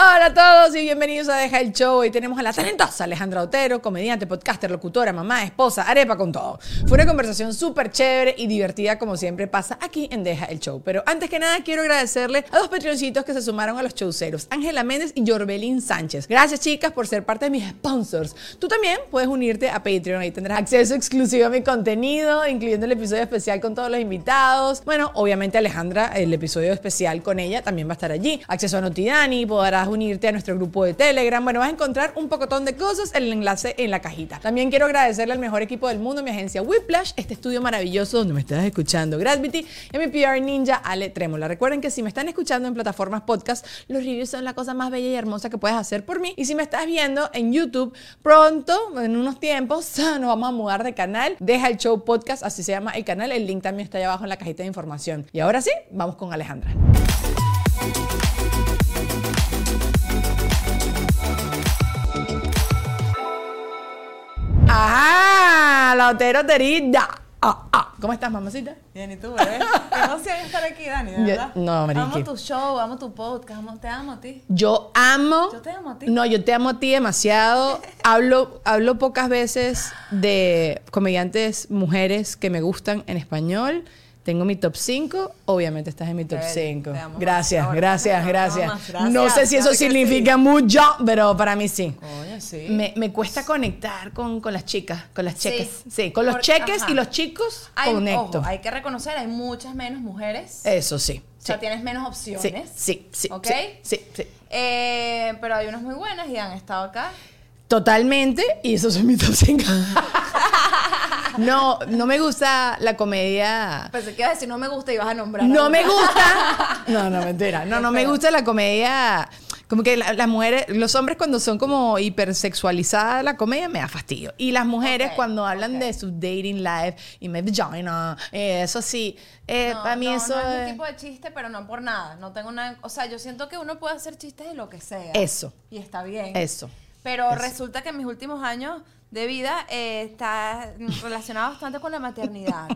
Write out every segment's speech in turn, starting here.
Hola a todos y bienvenidos a Deja el Show. Hoy tenemos a la talentosa Alejandra Otero, comediante, podcaster, locutora, mamá, esposa, arepa con todo. Fue una conversación súper chévere y divertida como siempre pasa aquí en Deja el Show. Pero antes que nada quiero agradecerle a dos patroncitos que se sumaron a los showceros, Ángela Méndez y Jorbelín Sánchez. Gracias chicas por ser parte de mis sponsors. Tú también puedes unirte a Patreon, ahí tendrás acceso exclusivo a mi contenido, incluyendo el episodio especial con todos los invitados. Bueno, obviamente Alejandra, el episodio especial con ella también va a estar allí. Acceso a Notidani, podrás unirte a nuestro grupo de Telegram. Bueno, vas a encontrar un pocotón de cosas, el enlace en la cajita. También quiero agradecerle al mejor equipo del mundo, mi agencia Whiplash, este estudio maravilloso donde me estás escuchando, Gravity, y mi PR ninja Ale Trémola. Recuerden que si me están escuchando en plataformas podcast, los reviews son la cosa más bella y hermosa que puedes hacer por mí. Y si me estás viendo en YouTube, pronto, en unos tiempos, nos vamos a mudar de canal. Deja el show podcast, así se llama el canal. El link también está allá abajo en la cajita de información. Y ahora sí, vamos con Alejandra. ¡Ah! La Otero Terida. Ah, ah. ¿Cómo estás, mamacita? Bien, ¿y tú, bebé? Qué emoción estar aquí, Dani, de verdad. no, mariqui. Amo tu show, amo tu podcast, amo- te amo a ti. Yo amo. Yo te amo a ti. No, yo te amo a ti demasiado. hablo, hablo pocas veces de comediantes mujeres que me gustan en español. Tengo mi top 5. Obviamente estás en mi top Bello, 5. te amo más. Gracias, Ahora, gracias, gracias. No sé si eso claro significa mucho, pero para mí sí. Oye, sí. Me, me cuesta conectar con, con las chicas, con las cheques. Sí, con los cheques ajá. y los chicos Hay, conecto. ojo, hay que reconocer, hay muchas menos mujeres. Eso sí. o sea, tienes menos opciones. sí, sí. ¿Ok? Sí, sí. Eh, pero hay unas muy buenas y han estado acá. Totalmente, y esos son mis top 5. no, no me gusta la comedia. Pensé que ibas a decir, no me gusta y vas a nombrar. No alguna. me gusta. No, no, mentira. No, no me gusta la comedia. Como que la- las mujeres, los hombres cuando son como hipersexualizadas la comedia me da fastidio. Y las mujeres Ok, cuando hablan ok. de su dating life y my vagina, eh, eso sí. Eh, No, para mí no, eso no es es- mi tipo de chiste, pero no por nada. No tengo nada. O sea, yo siento que uno puede hacer chistes de lo que sea. Eso. Y está bien. Eso. Pero Eso. resulta que en mis últimos años de vida eh, está relacionado bastante con la maternidad.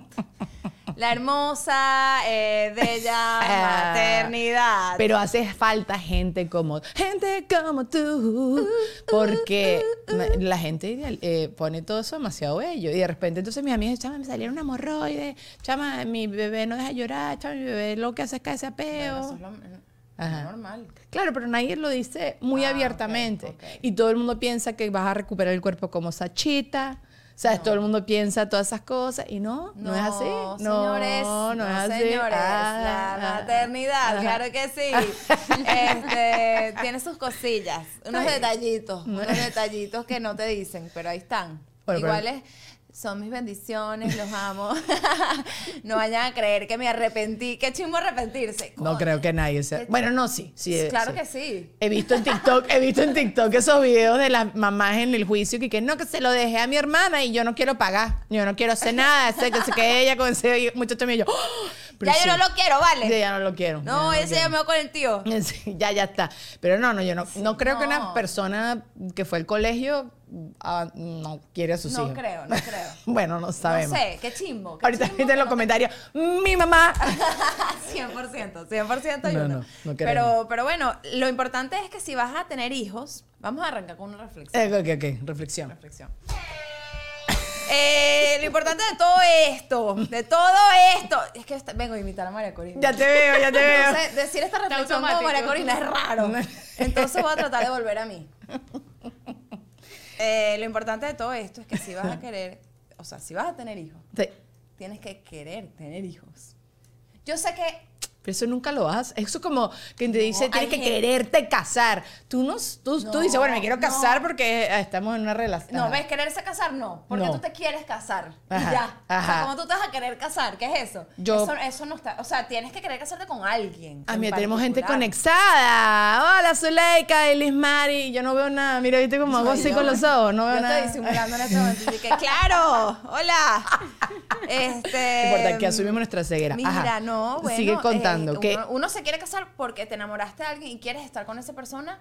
La hermosa, eh, bella maternidad. Pero hace falta gente como gente como tú, porque la gente eh, pone todo eso demasiado bello y de repente entonces mis amigas, chama, me salieron hemorroides, chama, mi bebé no deja llorar, chama, mi bebé lo que hace es caerse a peo. Bueno, es es Ajá. normal. Claro, pero nadie lo dice muy Ah, abiertamente. Y todo el mundo piensa que vas a recuperar el cuerpo como Sachita. ¿Sabes? Todo el mundo piensa todas esas cosas y no, no, es así. No, señores, no, es así. señores, Ah, la ah, maternidad, ajá. claro que sí. Este, tiene sus cosillas, unos detallitos, unos detallitos que no te dicen, pero ahí están. Bueno, pero- Iguales son mis bendiciones, los amo. no vayan a creer que me arrepentí. Qué chimbo arrepentirse. No creo que nadie sea. Bueno, no, sí. sí Claro sí. que sí. He visto en TikTok, he visto en TikTok esos videos de las mamás en el juicio que, que no, que se lo dejé a mi hermana y yo no quiero pagar. Yo no quiero hacer nada. Sé que, ella con ese muchacho mío. Yo, ¡oh! Ya sí. yo no lo quiero, ¿vale? Sí, ya no lo quiero. no, ya ese ya me va con el tío. Ya, ya está. Pero no, no, yo no, no creo que una persona que fue al colegio ah, no quiere a sus No hijos. creo, no creo. bueno, no sabemos. No sé, qué chimbo. qué Ahorita chimbo en que los no te- comentarios, mi mamá. 100%, 100% y No, no, no queremos. pero, pero bueno, lo importante es que si vas a tener hijos, vamos a arrancar con una reflexión. Eh, ok, ok, reflexión. reflexión. Eh, lo importante de todo esto, de todo esto, es que vengo a imitar a María Corina. Ya te veo, ya te veo. Entonces, decir esta reflexión como. María Corina es raro. Entonces voy a tratar de volver a mí. Eh, lo importante de todo esto es que si vas a querer, o sea, si vas a tener hijos, Sí. tienes que querer tener hijos. Yo sé que Pero eso nunca lo haces. Eso como que te dice, tienes que gente- quererte casar. Tú no, tú, tú dices, bueno, me quiero casar no. porque eh, estamos en una relación. No. ¿ves? Quererse casar, no. Porque tú te quieres casar. Y Ajá, ya. O ajá. sea, ¿cómo tú te vas a querer casar? ¿Qué es eso? Yo- Eso, eso no está. O sea, tienes que querer casarte con alguien. Ah, en mira, tenemos gente conectada. Hola, Zuleika, Elis Mari. Yo no veo nada. Mira, viste como hago así con los ojos. No veo yo nada. estoy disimulando en este momento. y que, claro, hola. Este, No importa, que asumimos nuestra ceguera. Mira, Ajá. no, bueno. Sigue contando. Que, uno, uno se quiere casar porque te enamoraste de alguien y quieres estar con esa persona.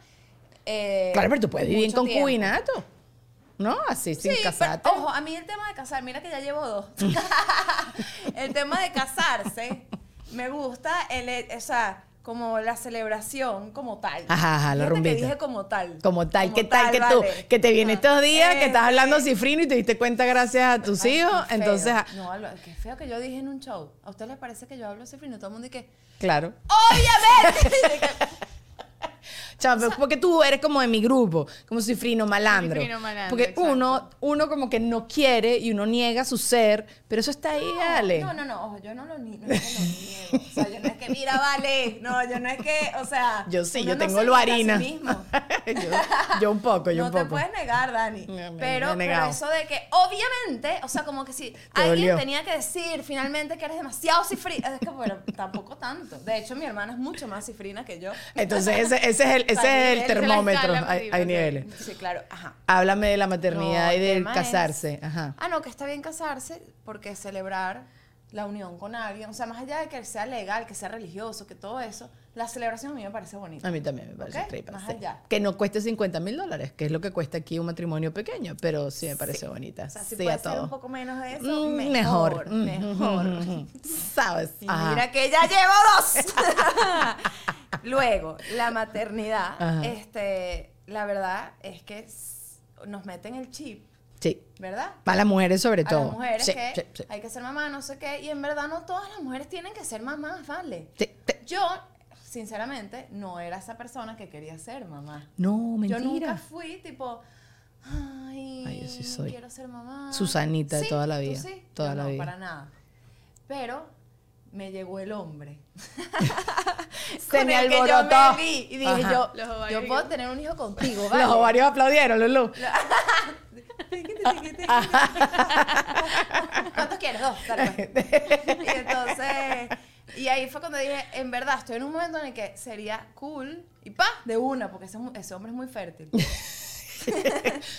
eh, claro, pero tú puedes vivir en tiempo. concubinato. ¿No? Así, sin Sí, casarte. pero ojo, a mí el tema de casar, mira que ya llevo dos. el tema de casarse, me gusta el, o sea, como la celebración como tal. Ajá, ajá, la rumbita. que dije como tal. Como tal, ¿qué tal que tú, vale. que te viene Ah, estos días, que estás hablando cifrino y te diste cuenta gracias a tus ay, hijos? Entonces, ah, No, qué feo que yo dije en un show. ¿A usted les parece que yo hablo cifrino? Todo el mundo dice que, claro. ¡obviamente! Porque tú eres como de mi grupo, como cifrino malandro. Cifrino malandro, porque exacto. uno, uno como que no quiere y uno niega su ser, pero eso está ahí, Ale. No, no, no, ojo, yo no lo, no niego. O sea, yo no es que, mira, vale. No, yo no es que, o sea. Yo sí, yo no tengo lo sí harina. mismo. yo, yo un poco, yo no un te poco. puedes negar, Dani. Me- me- me pero, eso de que, obviamente, o sea, como que si Te alguien dolió. tenía que decir finalmente que eres demasiado cifrina, es que, bueno, tampoco tanto. De hecho, mi hermana es mucho más cifrina que yo. Entonces, ese, ese es el, ese es el termómetro. Hay, niveles. Sí, claro, ajá. Háblame de la maternidad No, y el del es- casarse. Ajá. Ah, no, que está bien casarse porque celebrar la unión con alguien, o sea, más allá de que sea legal, que sea religioso, que todo eso, la celebración a mí me parece bonita. A mí también me parece Ok, tripa, más sí. allá. Que no cueste 50 mil dólares, que es lo que cuesta aquí un matrimonio pequeño, pero sí me parece bonita. O sea, si sí, puede a ser todo. un poco menos de eso, Mm, mejor. Mejor. mm, mm. ¿Sabes? Y mira que ya llevo dos. Luego, la maternidad, Ajá. este, la verdad es que nos meten el chip, Sí. ¿verdad? Para las mujeres sobre A todo. las mujeres Sí, que sí, sí. hay que ser mamá, no sé qué, y en verdad no todas las mujeres tienen que ser mamás, ¿vale? Yo, sinceramente, no era esa persona que quería ser mamá. No, Yo mentira. nunca fui tipo, ay, Ay, yo sí soy quiero ser mamá. Susanita de toda la ¿tú vida, sí? toda Yo la no, vida. para nada. Pero me llegó el hombre. Se con me el que yo alborotó. me vi y dije Ajá. yo, yo puedo tener un hijo contigo, ¿vale? Los ovarios aplaudieron, Lulu. ¿Cuántos quieres? Dos. dale, pues. y entonces, y ahí fue cuando dije, en verdad, estoy en un momento en el que sería cool, y pa, de una, porque ese, ese hombre es muy fértil.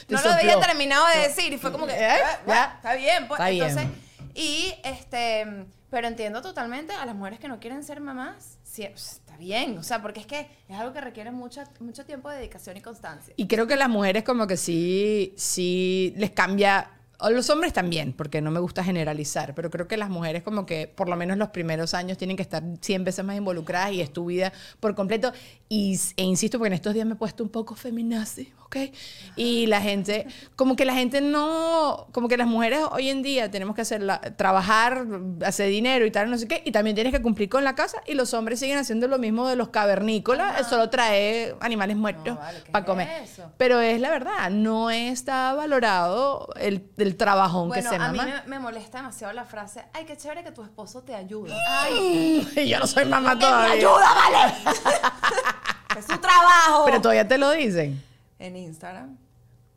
No lo había terminado de decir y fue como que, Eh, "Ah, ya. está bien, pues. Está bien. Entonces, y este, pero entiendo totalmente a las mujeres que no quieren ser mamás, sí, está bien, o sea, porque es que es algo que requiere mucha, mucho tiempo de dedicación y constancia. Y creo que las mujeres como que sí, sí les cambia, o los hombres también, porque no me gusta generalizar, pero creo que las mujeres como que por lo menos los primeros años tienen que estar 100 veces más involucradas y es tu vida por completo. Y, e insisto, porque en estos días me he puesto un poco feminazi, ¿ok? Y la gente, como que la gente no, como que las mujeres hoy en día tenemos que hacer trabajar, hacer dinero y tal, no sé qué, y también tienes que cumplir con la casa y los hombres siguen haciendo lo mismo de los cavernícolas, solo trae animales muertos para comer. Pero es la verdad, no está valorado el, el trabajón que se a mamá. A mí me, molesta demasiado la frase, ay, qué chévere que tu esposo te ayude. Ay, yo no soy mamá todavía. ayuda, vale! es su trabajo. Pero todavía te lo dicen. En Instagram.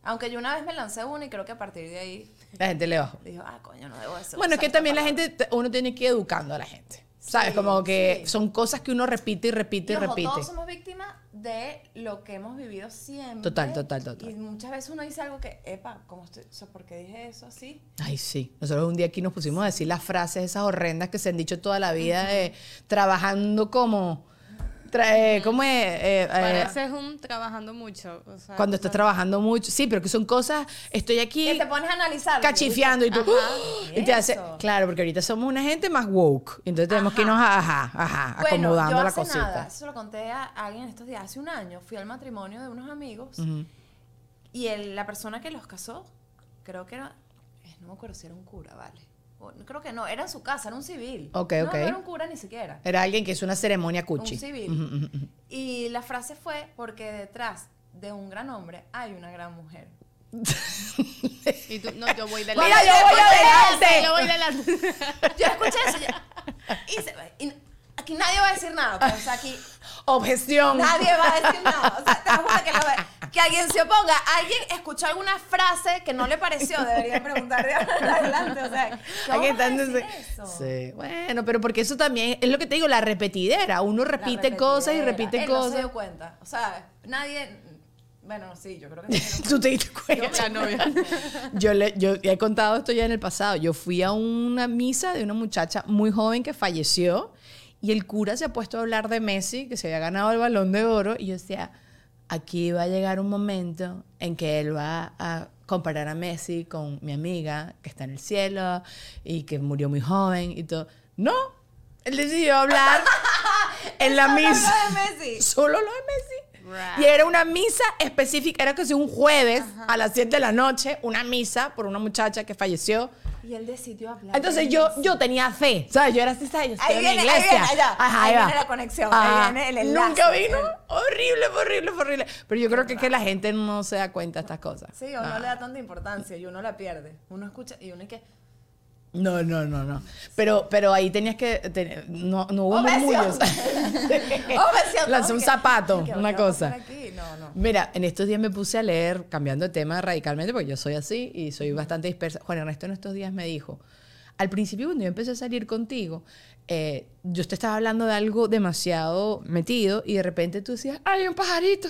Aunque yo una vez me lancé uno y creo que a partir de ahí... La gente le bajó. Dijo, ah, coño, no debo eso. Bueno, es que también la gente, uno tiene que ir educando a la gente. ¿Sabes? como que son cosas que uno repite y repite y, repite. Todos somos víctimas de lo que hemos vivido siempre. Total, total, total. Y muchas veces uno dice algo que, epa, ¿cómo estoy? ¿Por qué dije eso así? Ay, sí. Nosotros un día aquí nos pusimos a decir las frases esas horrendas que se han dicho toda la vida, de trabajando como eh, ¿Cómo es? Eh, eh, Pareces un trabajando mucho. cuando estás trabajando mucho. Sí, pero que son cosas. Estoy aquí. Que te pones a analizar. Cachifiando y tú. y te hace. Claro, porque ahorita somos una gente más woke. Entonces tenemos que irnos a, ajá, ajá, acomodando la cosita. Nada, eso lo conté a alguien estos días. Hace un año fui al matrimonio de unos amigos. Y el, la persona que los casó, creo que era. No me acuerdo si era un cura, vale creo que no, era en su casa, era un civil. Ok, ok. No, era un cura ni siquiera. Era alguien que hizo una ceremonia cuchi. Un civil. Y la frase fue, porque detrás de un gran hombre hay una gran mujer. y tú, no, yo voy delante. Mira, yo voy adelante. Yo voy delante. yo escuché eso ya. Y, se, y aquí nadie va a decir nada. Pues, o sea, aquí. Objeción. Nadie va a decir nada. O sea, te juro que, lo, que alguien se oponga. Alguien escuchó alguna frase que no le pareció. Debería preguntar de adelante. O sea, ¿qué está eso? Sí. Bueno, pero porque eso también es lo que te digo, la repetidera. Uno repite cosas y repite Él cosas. No se dio cuenta. O sea, nadie. Bueno, sí, yo creo que sí. Tú te diste cuenta. Yo, le, yo he contado esto ya en el pasado. Yo fui a una misa de una muchacha muy joven que falleció y el cura se ha puesto a hablar de Messi, que se había ganado el balón de oro, y yo decía, aquí va a llegar un momento en que él va a comparar a Messi con mi amiga que está en el cielo y que murió muy joven y todo. No, él decidió hablar en la misa. De Messi. Solo lo de Messi. Y era una misa específica, era casi un jueves a las 7 de la noche, una misa por una muchacha que falleció. Y él decidió hablar. Entonces yo, yo tenía fe, ¿sabes? Yo era así, ¿sabes? Yo estoy en la iglesia. Ahí viene, Ajá, ahí, viene la conexión, ahí viene el enlace. Nunca vino. Horrible, horrible, horrible. Pero yo creo que es que la gente no se da cuenta de estas cosas. Sí, o no le da tanta importancia y uno la pierde. Uno escucha y uno es que no, no, no, no. Pero, pero ahí tenías que. no, no hubo murmullos. Lancé un zapato, una cosa. Mira, en estos días me puse a leer, cambiando de tema radicalmente, porque yo soy así y soy bastante dispersa. Juan Ernesto en estos días me dijo: al principio, cuando yo empecé a salir contigo, eh, yo te estaba hablando de algo demasiado metido y de repente tú decías, ¡ay, un pajarito!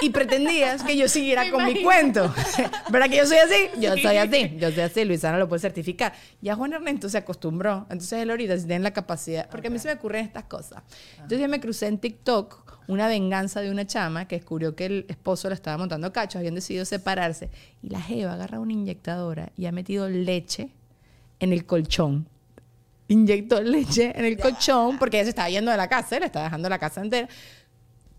Y pretendías que yo siguiera con mi cuento. ¿Verdad que yo soy así? Yo soy así. Yo soy así. Luisana lo puede certificar. Ya Juan Ernesto se acostumbró. Entonces él ahorita si tiene la capacidad. Porque a mí se me ocurren estas cosas. Entonces yo me crucé en TikTok una venganza de una chama que descubrió que el esposo le estaba montando cachos. Habían decidido separarse. Y la Jeva agarra una inyectadora y ha metido leche en el colchón inyectó leche en el colchón porque ella se estaba yendo de la casa, le estaba dejando la casa entera.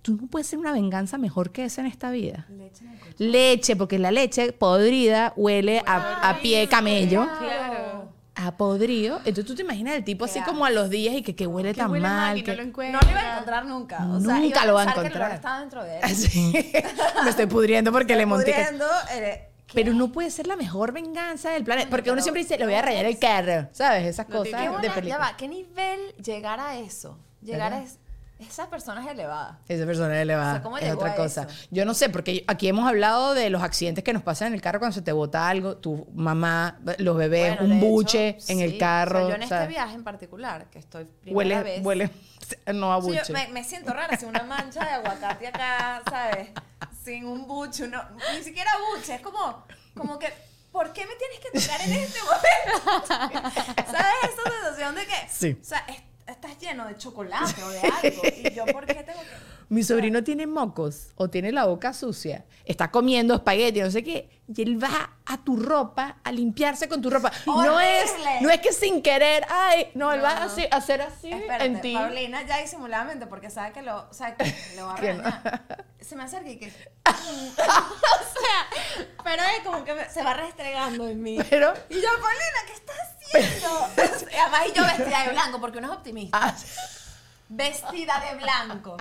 Tú no puedes ser una venganza mejor que esa en esta vida. Leche, leche porque la leche podrida huele a, pie de camello. Claro. A podrido. Entonces tú te imaginas el tipo así como a los días y que, que huele tan mal. que... No, lo no, lo iba a encontrar nunca. nunca lo va a encontrar. Que está dentro de él. Me estoy pudriendo porque le monté. Pudriendo, eh, pero no puede ser la mejor venganza del planeta. Porque uno siempre dice, le voy a rayar el carro. ¿Sabes? Esas cosas de película. ¿qué nivel llegar a eso? Llegar a esa persona es elevada. Esa persona es elevada. es otra cosa. Yo no sé, porque aquí hemos hablado de los accidentes que nos pasan en el carro cuando se te bota algo, tu mamá, los bebés, un buche en el carro. yo en este viaje en particular, que estoy primera huele, vez. Huele, no a buche. me, me, siento rara, sin una mancha de aguacate acá, ¿sabes? Sin un buche, no, ni siquiera buche, es como, como que ¿por qué me tienes que tocar en este momento? ¿Sabes esa sensación de que, sí. o sea, estás lleno de chocolate o de algo. Y yo, ¿por qué tengo que.? Mi sobrino tiene mocos o tiene la boca sucia, está comiendo espagueti, no sé qué, y él va a tu ropa a limpiarse con tu ropa. No es, no es que sin querer, ay, no, él va a hacer, a hacer así Espérate, en ti. Paulina ya disimuladamente porque sabe que lo, que lo va a no. regañar. Se me acerca y que o sea, pero es como que me- se va restregando en mí. Pero, Y yo, Paulina, ¿qué estás haciendo? Y Además, y yo vestida de blanco, porque uno es optimista. ah, Vestida de blanco.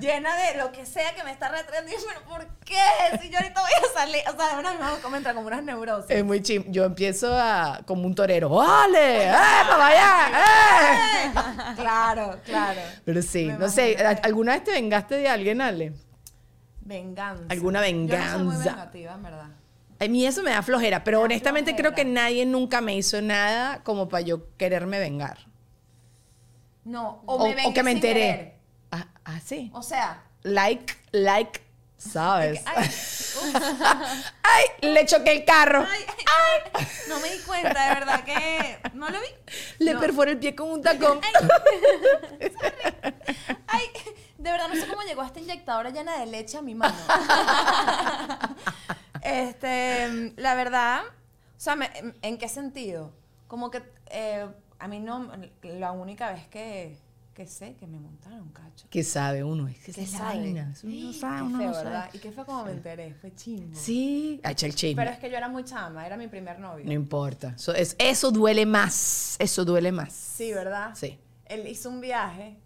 Llena de lo que sea que me está retratando. Y yo, ¿pero por qué? Si yo ahorita voy a salir. O sea, de una vez me entra como unas neurosis. es muy chim. Yo empiezo a, como un torero, ¡vale! ¡Eh, para allá! ¡Eh! Claro, claro. Pero sí, Me no sé. ¿alguna vez te vengaste de alguien, Ale? Venganza. Alguna Yo no soy muy venganza. vengativa, en verdad. A mí eso me da flojera, pero da honestamente creo que nadie nunca me hizo nada como para yo quererme vengar. No, o, O, me o que me enteré. querer. Ah, sí. O sea, Like, like, ¿sabes? ay, ¡Ay! Le choqué el carro. ay, ay, ay, no me di cuenta, de verdad que no lo vi. Le No. perforé el pie con un tacón. Ay, de verdad no sé cómo llegó esta inyectadora llena de leche a mi mano. este, la verdad, o sea, me- ¿en qué sentido? Como que eh, a mí no, la única vez que, que sé que me montaron, cacho. ¿Qué sabe uno? Es que ¿Qué sabe? vaina. Uno no Qué sabe, uno feo, no sabe. ¿verdad? Y qué fue como me enteré, fue chingo. Sí. Ah, el chisme. Pero es que yo era muy chama, era mi primer novio. No importa. Eso, es- eso duele más. Eso duele más. Sí, ¿verdad? Sí. Él hizo un viaje,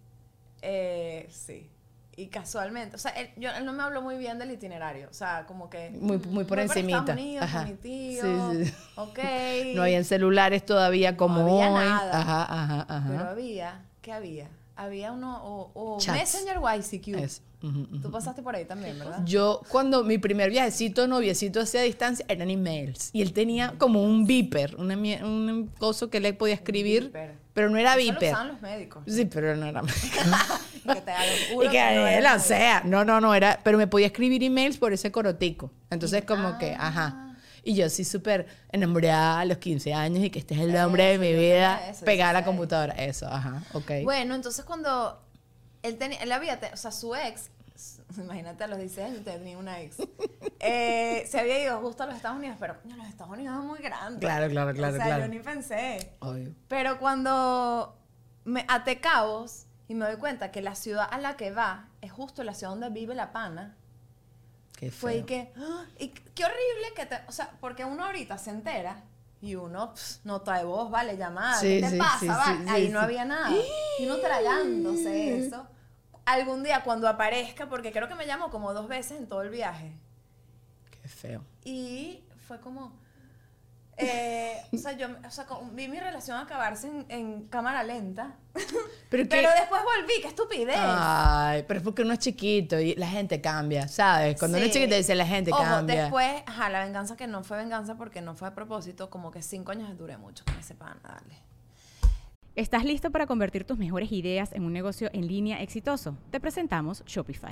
eh, sí. Y casualmente, o sea, él, yo, él no me habló muy bien del itinerario, o sea, como que... Muy, muy por encimita. Unidos Ajá. con mi tío, Sí, sí. ok. No habían celulares todavía como había hoy. nada. Ajá, ajá, ajá. Pero había, ¿qué había? Había uno, o, o. Messenger YCQ. Eso. Ujú, ujú. Tú pasaste por ahí también, ¿verdad? Yo, cuando mi primer viajecito, noviecito hacia distancia, eran emails. Y él tenía como un beeper, una, un coso que le podía escribir, pero no era Eso lo usaban los médicos. Sí, pero no era. Y que te y que no él, o sea, no, no, no, era, pero me podía escribir emails por ese corotico. Entonces, como que, Ah. ajá. Y yo sí súper enamorada a los 15 años y que este es el nombre de mi vida, eso, pegada a la 16. computadora. Eso, ajá, ok. Bueno, entonces cuando él tenía, él había, o sea, su ex, imagínate a los 16 años tenía una ex, eh, se había ido justo a los Estados Unidos, pero los Estados Unidos es muy grande. Claro, claro, claro, O sea, claro. yo ni pensé. Obvio. Pero cuando me até cabos y me doy cuenta que la ciudad a la que va es justo la ciudad donde vive la pana, Qué fue y que, ¡ah! y qué horrible que te, o sea, porque uno ahorita se entera y uno, pss, nota de voz, vale, llamada, Sí, ¿qué te sí, pasa? sí, vale? Ahí no había nada. Y uno tragándose eso. Algún día cuando aparezca, porque creo que me llamó como dos veces en todo el viaje. Qué feo. Y fue como. Eh, o sea, yo o sea, vi mi relación acabarse en, en cámara lenta. Pero, después volví, qué estupidez. Ay, pero es porque uno es chiquito y la gente cambia, ¿sabes? Cuando uno es chiquito dice la gente Ojo, cambia. después, ajá, la venganza que no fue venganza porque no fue a propósito, como que cinco años duré mucho con ese pan, dale. ¿Estás listo para convertir tus mejores ideas en un negocio en línea exitoso? Te presentamos Shopify.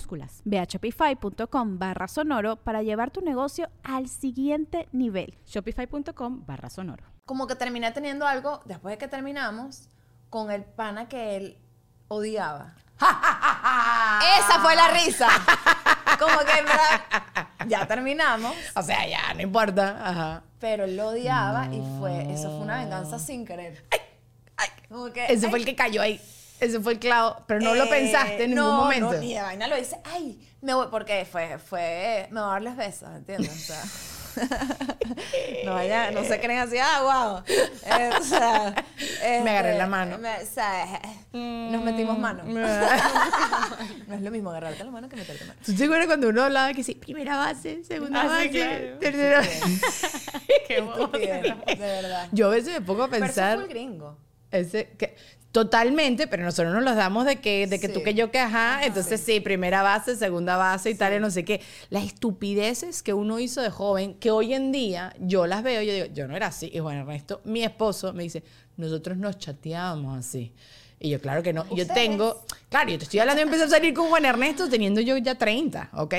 Ve a shopify.com barra sonoro para llevar tu negocio al siguiente nivel. Shopify.com barra sonoro. Como que terminé teniendo algo, después de que terminamos, con el pana que él odiaba. Esa fue la risa. Como que en verdad, ya terminamos, O sea, ya, no importa. Ajá. pero él lo odiaba y fue, eso fue una venganza sin querer. Como que, Ese ay, fue el que cayó ahí. Ese fue el clavo. Pero no lo Eh, pensaste en ningún momento. No, ni de vaina lo dice, ay, me voy, porque fue, fue, me voy a darles besos, ¿entiendes? O sea, no vaya, no se creen así, ah, wow. Eh, o sea, Me agarré este, la mano. me- o sea, nos metimos manos. Mm. no es lo mismo agarrarte la mano que meterte mano. ¿Tú te acuerdas cuando uno hablaba que sí, primera base, segunda Ah, sí, base, claro. tercera Qué bobo. Estupidez, de verdad. Yo a veces me pongo a Pero eso pensar... fue el gringo. Ese, que, totalmente, pero nosotros nos los damos de que, de que tú Sí. que yo que ajá, entonces sí. primera base, segunda base y tal, y no sé qué. Las estupideces que uno hizo de joven, que hoy en día yo las veo, yo digo, yo no era así. Y Juan Ernesto, mi esposo, me dice, nosotros nos chateábamos así. Y yo, claro que no. Yo tengo, claro, yo te estoy hablando, yo empecé a salir con Juan Ernesto teniendo yo ya 30, ¿ok?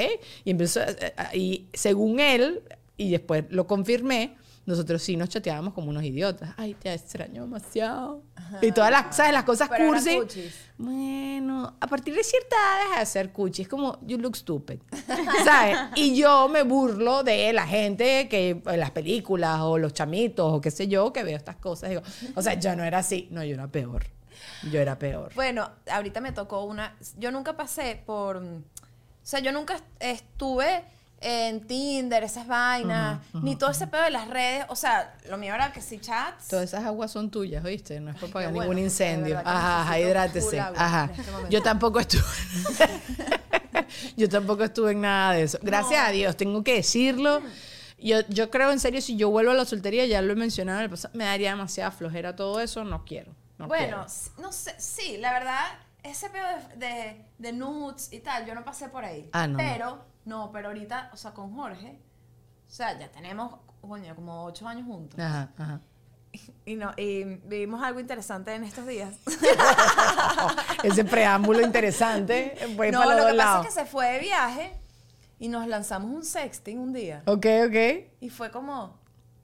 Y empezó, eh, eh, y según él, y después lo confirmé, nosotros sí nos chateábamos como unos idiotas. Ay, te extraño demasiado. Y todas las, ¿sabes? Las cosas Pero cursi. cuchis. Bueno, a partir de cierta edad deja de ser cuchi. Es como, you look stupid. ¿Sabes? Y yo me burlo de la gente que en las películas o los chamitos o qué sé yo que veo estas cosas. Digo, o sea, yo no era así. No, yo era peor. Yo era peor. Bueno, ahorita me tocó una. Yo nunca pasé por. O sea, yo nunca est- estuve en Tinder, esas vainas, ni todo ese pedo de las redes. O sea, lo mío era que sí chats. Todas esas aguas son tuyas, ¿oíste? No es para pagar ningún incendio. Ajá, ajá, hidrátese. Ajá. este. Yo tampoco estuve. yo tampoco estuve en nada de eso. Gracias a Dios, tengo que decirlo. Yo, yo creo en serio, si yo vuelvo a la soltería, ya lo he mencionado en el pasado, me daría demasiada flojera todo eso, no quiero. No bueno, quiero. no sé, sí, la verdad, ese pedo de, de, de nudes y tal, yo no pasé por ahí. Ah, no. Pero, no, pero ahorita, o sea, con Jorge, o sea, ya tenemos, coño, como ocho años juntos. Ajá, ajá. Y, no, y vivimos algo interesante en estos días. Ese preámbulo interesante. Voy no, para los lo que pasa lados. es que se fue de viaje y nos lanzamos un sexting un día. Ok, ok. Y fue como,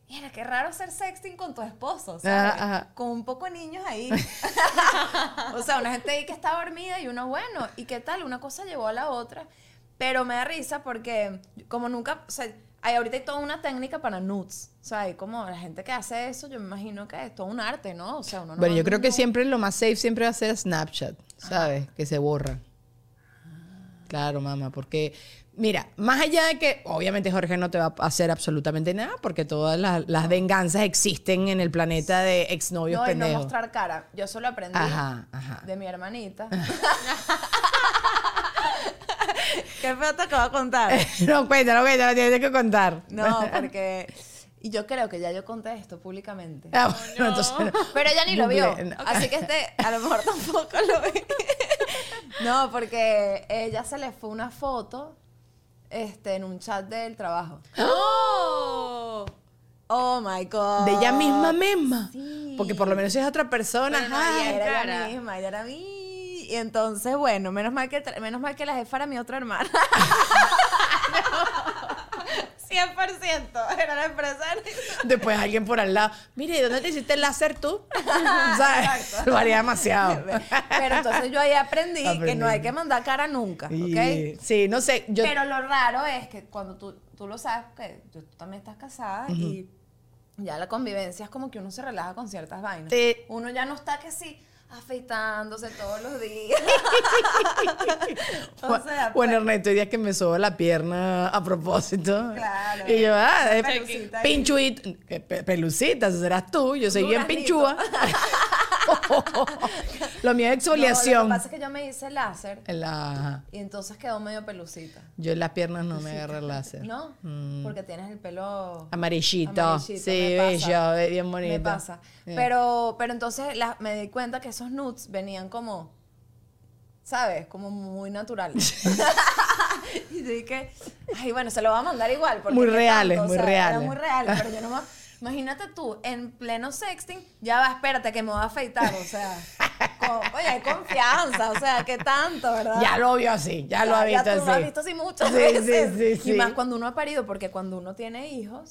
mira, qué raro hacer sexting con tu esposo, ¿sabes? Ajá, ajá. Con un poco de niños ahí. o sea, una gente ahí que está dormida y uno, bueno, ¿y qué tal? Una cosa llevó a la otra. Pero me da risa porque como nunca, o sea, hay, ahorita hay toda una técnica para nudes. O sea, hay como la gente que hace eso, yo me imagino que es todo un arte, ¿no? O sea, uno no Bueno, yo creo que siempre lo más safe siempre va a ser Snapchat, ¿sabes? Que se borra. Claro, mamá, porque mira, más allá de que obviamente Jorge no te va a hacer absolutamente nada, porque todas las, las venganzas existen en el planeta de exnovios No, y no pendejos. mostrar cara. Yo solo aprendí Ajá, ajá. de mi hermanita. ¿Qué feo te acabo de contar? no, cuéntalo, cuéntalo, tienes que contar. No, porque... Y yo creo que ya yo conté esto públicamente. Ah, bueno, entonces no. Pero ella ni lo vio. No. Así que este, a lo mejor tampoco lo vi. No, porque ella se le fue una foto este, en un chat del trabajo. ¡Oh! Oh my God. De ella misma misma. Sí. Porque por lo menos si es otra persona. Pero no ajá. había- Era cara. ella misma, ella era mí. Y entonces, bueno, menos mal que, menos mal que la jefa era mi otra hermana. 100%. Era la empresaria. Después alguien por al lado. Mire, ¿y dónde te hiciste el láser tú? ¿Sabes? Lo haría demasiado. Pero entonces yo ahí aprendí, que no hay que mandar cara nunca, ¿ok? Y- Sí, no sé. Yo, Pero lo raro es que cuando tú, tú lo sabes, que tú también estás casada y ya la convivencia es como que uno se relaja con ciertas vainas. Sí. Uno ya no está que sí afeitándose todos los días. o sea, bueno, pues, Ernesto, hoy día que me soba la pierna a propósito. Claro. Y yo, ah, eh, Pelucita pinchuit, pe- pelucita, serás tú. Yo soy bien pinchúa. Lo mío es no, lo que exfoliación. pasa es que yo me hice láser la- y entonces quedó medio pelucita. yo en las piernas no me agarro el láser. ¿No? Mm. Porque tienes el pelo Amarillito. amarillito, Sí, bello, bien bonito. Me pasa. Pero, pero entonces la- me di cuenta que esos nudes venían como, ¿sabes? Como muy naturales. y dije, ay, bueno, se lo va a mandar igual. porque Muy reales, muy eran reales. muy reales, pero yo no me... Imagínate tú, en pleno sexting, ya va, espérate que me voy a afeitar, o sea, con- oye, hay confianza, o sea, ¿qué tanto, verdad? Ya lo vio así, ya, lo ha visto tú así. lo has visto así muchas Sí, veces. sí, sí, sí. Y más cuando uno ha parido, porque cuando uno tiene hijos,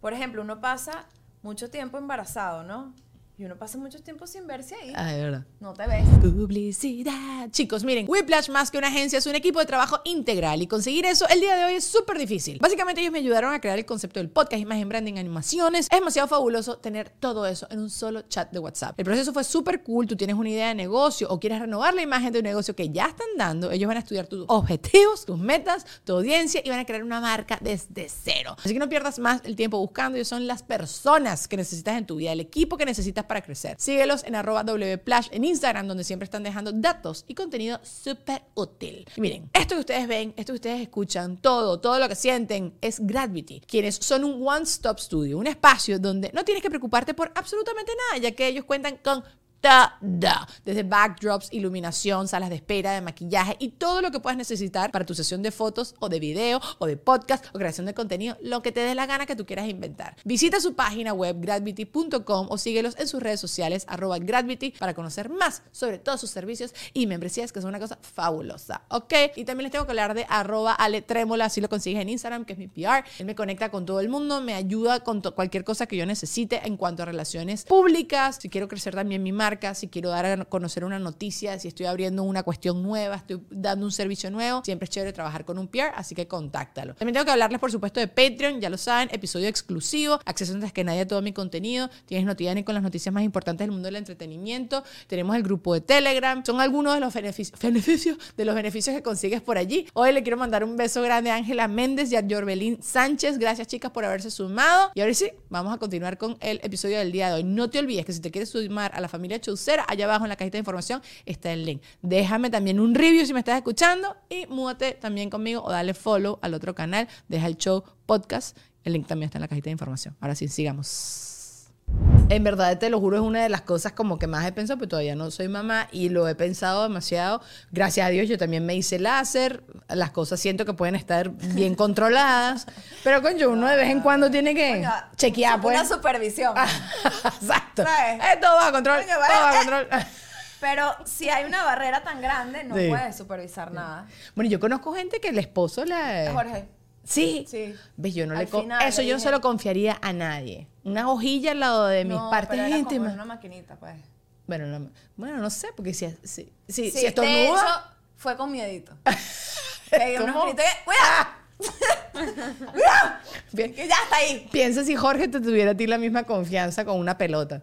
por ejemplo, uno pasa mucho tiempo embarazado, ¿no? Y uno pasa mucho tiempo sin verse ahí. Ah, de verdad. No te ves. Publicidad. Chicos, miren, Whiplash más que una agencia es un equipo de trabajo integral y conseguir eso el día de hoy es súper difícil. Básicamente ellos me ayudaron a crear el concepto del podcast, imagen, branding, animaciones. Es demasiado fabuloso tener todo eso en un solo chat de WhatsApp. El proceso fue súper cool. Tú tienes una idea de negocio o quieres renovar la imagen de un negocio que ya están dando. Ellos van a estudiar tus objetivos, tus metas, tu audiencia y van a crear una marca desde cero. Así que no pierdas más el tiempo buscando. Ellos son las personas que necesitas en tu vida, el equipo que necesitas para crecer. Síguelos en arroba wplash en Instagram, donde siempre están dejando datos y contenido súper útil. Miren, esto que ustedes ven, esto que ustedes escuchan, todo, todo lo que sienten es Gravity, quienes son un one-stop studio, un espacio donde no tienes que preocuparte por absolutamente nada, ya que ellos cuentan con Desde backdrops, iluminación, salas de espera, de maquillaje y todo lo que puedas necesitar para tu sesión de fotos o de video o de podcast o creación de contenido, lo que te dé la gana que tú quieras inventar. Visita su página web gravity.com o síguelos en sus redes sociales arroba para conocer más sobre todos sus servicios y membresías que son una cosa fabulosa, ¿ok? Y también les tengo que hablar de arroba ale así lo consigues en Instagram, que es mi PR. Él me conecta con todo el mundo, me ayuda con cualquier cosa que yo necesite en cuanto a relaciones públicas, si quiero crecer también mi marca, si quiero dar a conocer una noticia, si estoy abriendo una cuestión nueva, estoy dando un servicio nuevo, siempre es chévere trabajar con un PR, así que contáctalo. También tengo que hablarles, por supuesto, de Patreon, ya lo saben, episodio exclusivo, acceso antes que nadie a todo mi contenido, tienes Notidiani con las noticias más importantes del mundo del entretenimiento, tenemos el grupo de Telegram, son algunos de los beneficios, beneficios de los beneficios que consigues por allí. Hoy le quiero mandar un beso grande a Ángela Méndez y a Jorbelín Sánchez, gracias chicas por haberse sumado. Y ahora sí, vamos a continuar con el episodio del día de hoy. No te olvides que si te quieres sumar a la familia Allá abajo en la cajita de información está el link. Déjame también un review si me estás escuchando y múdate también conmigo o dale follow al otro canal, deja el show podcast. El link también está en la cajita de información. Ahora sí, sigamos. En verdad, te lo juro, es una de las cosas como que más he pensado, pero todavía no soy mamá y lo he pensado demasiado. Gracias a Dios, yo también me hice láser. Las cosas siento que pueden estar bien controladas. Pero, coño, uno de vez en cuando tiene que chequear, pues. Una supervisión. Exacto. ¿Sabes? Eh, todo va a control. Vale, control. Pero si hay una barrera tan grande, no Sí. puedes supervisar nada. Bueno, yo conozco gente que el esposo le. Jorge. Sí. Sí. ¿Ves? Yo no Al le final Eso le yo no se lo confiaría a nadie. Una hojilla al lado de mis no, partes pero era como íntimas. una maquinita, pues. Bueno, no, bueno, no sé, porque si, si, si, Sí, si de estornuda- hecho, fue con miedito. Que, ¡cuidado! Bien. Que ya está ahí. Piensa si Jorge te tuviera a ti la misma confianza con una pelota.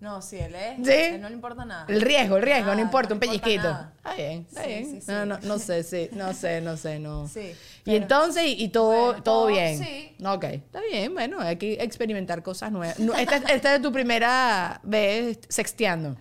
No, sí, él es. ¿Sí? Él no le importa nada. El riesgo, el riesgo, no importa, un no le pellizquito. Está bien, está Sí, bien. sí, sí. No, no, no sé, sí, no sé, no sé, no. Sí, Y pero- entonces, y, y todo, Bueno, todo bien. sí. Ok, está bien, bueno, hay que experimentar cosas nuevas. Esta, esta es tu primera vez sexteando.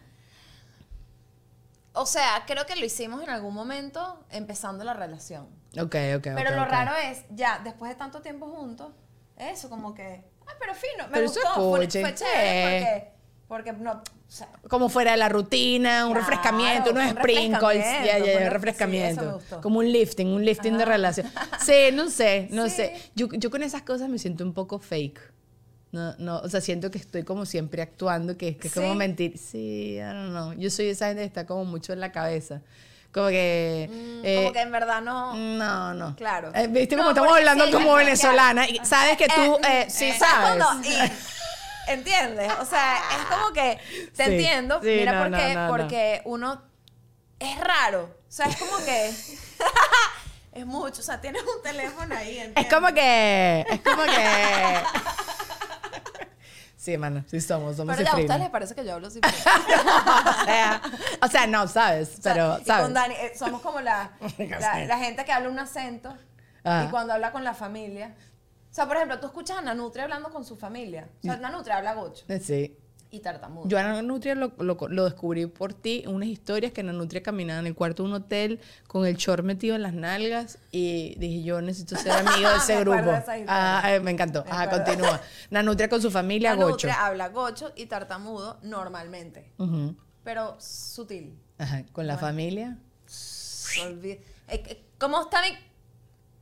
O sea, creo que lo hicimos en algún momento empezando la relación. Ok, ok, Pero lo raro es, ya, después de tanto tiempo juntos, eso como que, ay, pero fino, me Pero eso gustó, fue, fue chévere porque, porque no, o sea, Como fuera de la rutina, un Claro, refrescamiento, unos un sprinkles. Ya, ya, refrescamiento, refrescamiento. sí, eso me gustó. Como un lifting, un lifting de Ajá. relación. Sí, no sé, no Sí. sé. Yo, yo con esas cosas me siento un poco fake. No, no, o sea, siento que estoy como siempre actuando, que es que es como ¿Sí? mentir. Sí, I don't know. Yo soy esa gente que está como mucho en la cabeza. Como que. mm, eh, como que en verdad no. No, no. Claro. Eh, Viste No, como estamos hablando como venezolana. Y sabes que tú, Eh, eh, sí eh, sabes. cuando- y- ¿Entiendes? O sea, es como que te Sí, entiendo. sí, Mira no, por no, qué. no, no. Porque uno es raro. O sea, es como que. es mucho. O sea, tienes un teléfono ahí. Es ¿entiendes? como que. Es como que. Sí, mano, sí somos, somos Pero ya a ustedes les parece que yo hablo así. o, sea, o sea, no, sabes, O sea, pero, ¿sabes? con Dani, eh, somos como la, la, la gente que habla un acento Ah. y cuando habla con la familia. O sea, por ejemplo, tú escuchas a Nanutria hablando con su familia. O sea, Nanutria habla gocho Eh, Sí. y tartamudo. Yo a Ana Nutria lo, lo, lo descubrí por ti, unas historias que Ana Nutria caminaba en el cuarto de un hotel con el short metido en las nalgas y dije, yo necesito ser amigo de ese Me grupo. de. Ah, eh, me encantó. Me Ah, continúa. Nanutria con su familia, gocho. Nanutria habla gocho y tartamudo normalmente, pero sutil. Ajá, Con la familia. Olvi- eh, ¿Cómo está mi...?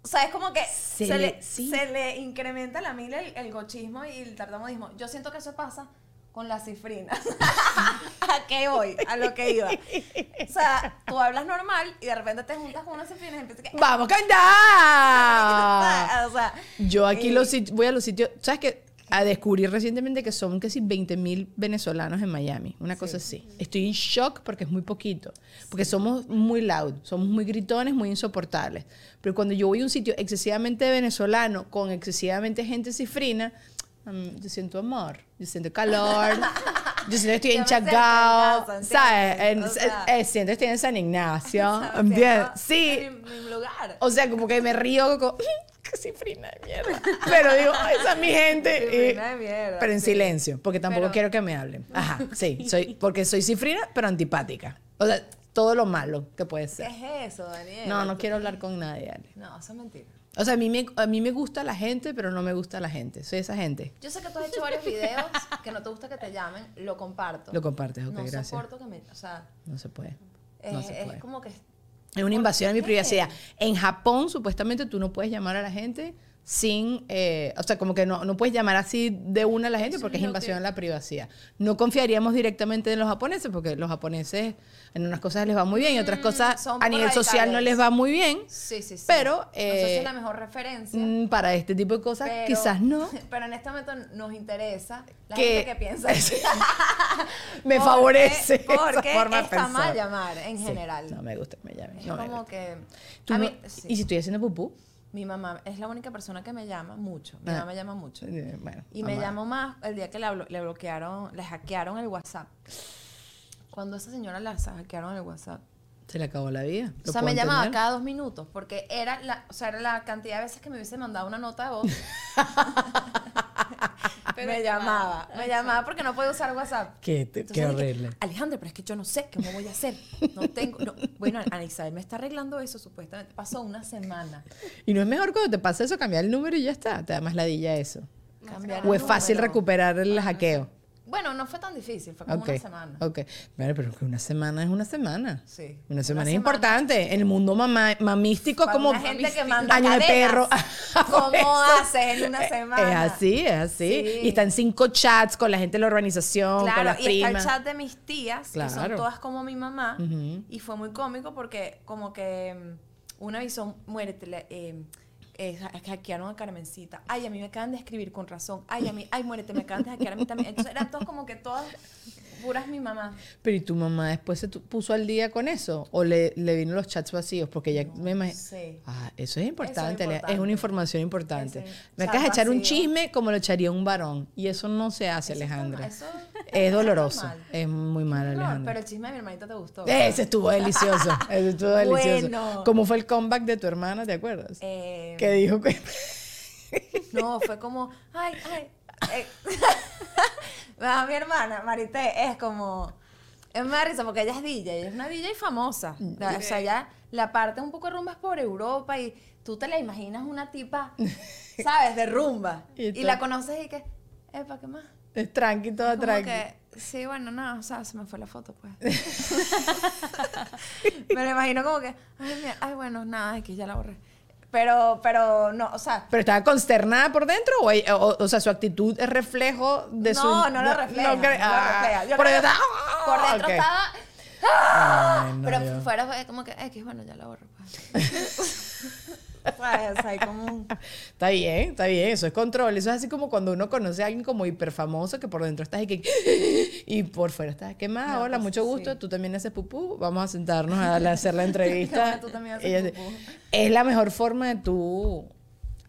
O sea, es como que Se se, le- le, sí. se le incrementa a la mil el, el gochismo y el tartamudismo. Yo siento que eso pasa con las cifrinas. ¿A qué voy? A lo que iba. O sea, tú hablas normal y de repente te juntas con una cifrina y empiezas que... ¡Vamos a cantar! O sea, Yo aquí y- los voy a los sitios, ¿sabes qué? A descubrir recientemente que son casi 20 mil venezolanos en Miami, una cosa así. Estoy en shock porque es muy poquito, porque somos muy loud, somos muy gritones, muy insoportables. Pero cuando yo voy a un sitio excesivamente venezolano, con excesivamente gente cifrina, mm, yo siento amor, yo siento calor, yo siento que estoy en ¿sabes? En-. O sea- eh, siento que estoy en San Ignacio, ¿entiendes? siento Sí, en mi, mi lugar. o sea, como que me río como, cifrina de mierda. Pero digo, "Ay, esa es mi gente. Cifrina y- de mierda, pero en sí. silencio, porque tampoco Pero- quiero que me hablen. Ajá, sí, soy, porque soy cifrina, pero antipática. O sea, todo lo malo que puede ¿Qué ser. es eso, Daniel? No, no quiero hablar con nadie, Ale. No, eso es mentira. O sea, a mí, me, a mí me gusta la gente, pero no me gusta la gente. Soy esa gente. Yo sé que tú has hecho varios videos que no te gusta que te llamen, lo comparto. Lo compartes, ok, no gracias. soporto que me. O sea, No se puede. es, No se es puede. como que. Es una invasión a mi privacidad. En Japón, supuestamente, tú no puedes llamar a la gente sin, eh, o sea, como que no, no puedes llamar así de una a la gente porque es invasión a la privacidad. No confiaríamos directamente en los japoneses porque los japoneses en unas cosas les va muy bien y otras cosas Mm, son a nivel social no les va muy bien. Sí, sí, sí. Pero, no eh, es la mejor referencia. Mm, Para este tipo de cosas, pero- quizás no. Pero en este momento nos interesa la Que- gente que piensa. Me Porque- favorece esa Porque forma de está mal llamar en general. no me gusta que me llamen. no me como gusta. que. A no- mí, sí. Y si estoy haciendo pupú, Mi mamá es la única persona que me llama mucho. Mi Ah. mamá me llama mucho. bueno. Y me llamó más el día que le, blo- le bloquearon, le hackearon el WhatsApp. Cuando esa señora la hackearon el WhatsApp. Se le acabó la vida. O ¿Lo sea, me llamaba cada dos minutos porque era la, o sea, era la cantidad de veces que me hubiese mandado una nota de voz. me llamaba, me llamaba porque no puedo usar WhatsApp. Qué, te- qué dije, horrible. Alejandra, pero es que yo no sé cómo voy a hacer. No tengo. no". Bueno, Ana Isabel me está arreglando eso supuestamente. Pasó una semana. Y no es mejor cuando te pasa eso cambiar el número y ya está. Te da más ladilla eso. Cambiar O es fácil número. recuperar el hackeo. Bueno, no fue tan difícil, fue como una semana. Ok. Pero que una semana es una semana. Sí. Una semana Una es semana. importante. En el mundo mamá, mamístico Para como una gente que manda año de cadenas. perro. ¿Cómo haces en una Es- semana? Es así, es así. Sí. Y están cinco chats con la gente de la urbanización, con Claro, las y está el primas. chat de mis tías, que son todas como mi mamá, y fue muy cómico porque como que mm, una avisó, muérete, le- eh, eh, ha- hackearon a Carmencita, ay, a mí me acaban de escribir con razón, ay, a mí, ay, muérete, me acaban de hackear a mí también. Entonces eran todos como que todas puras mi mamá. Pero ¿y tu mamá después se puso al día con eso? ¿O le, le vino los chats vacíos? Porque ya me imagino... sé. Ah, eso es importante, Ale- es importante. una información importante. Me acabas de echar un chisme como lo echaría un varón. Y eso no se hace, Eso está Alejandra. mal, eso- es eso doloroso. está. Es muy mal, No, Alejandra. pero el chisme de mi hermanita te gustó. Ese estuvo delicioso. Ese estuvo delicioso. Bueno. ¿Cómo fue el comeback de tu hermana? ¿Te acuerdas? Eh, que dijo que... No, fue como, ay, ay. eh. Ah, mi hermana, Marité, es como. Es da risa porque ella es DJ, ella es una DJ famosa. La- O sea, ya la parte un poco de rumba es por Europa y tú te la imaginas una tipa, ¿sabes? De rumba. Y la conoces y que, epa, ¿qué más? Es tranqui, toda Como tranqui. que, sí, bueno, no, o sea, se me fue la foto, pues. me la imagino como que, ay, mira, ay, bueno, nada, que ya la borré. Pero, pero, no, o sea, ¿Pero estaba consternada por dentro? ¿O, o, o sea, su actitud es reflejo de su... No, no lo refleja. No, cre- lo Ah, refleja. Yo por creo que dentro- por dentro estaba. Ay, no, pero yo- fuera fue como que, X, bueno, ya la borro. Hay como Está bien, está bien, eso es control. Eso es así como cuando uno conoce a alguien como hiper famoso que por dentro estás y que y por fuera estás, ¿qué más? No, Hola, pues, mucho gusto. sí. Tú también haces pupú. Vamos a sentarnos a hacer la entrevista. Tú también haces Ella- pupú. Es la mejor forma de tú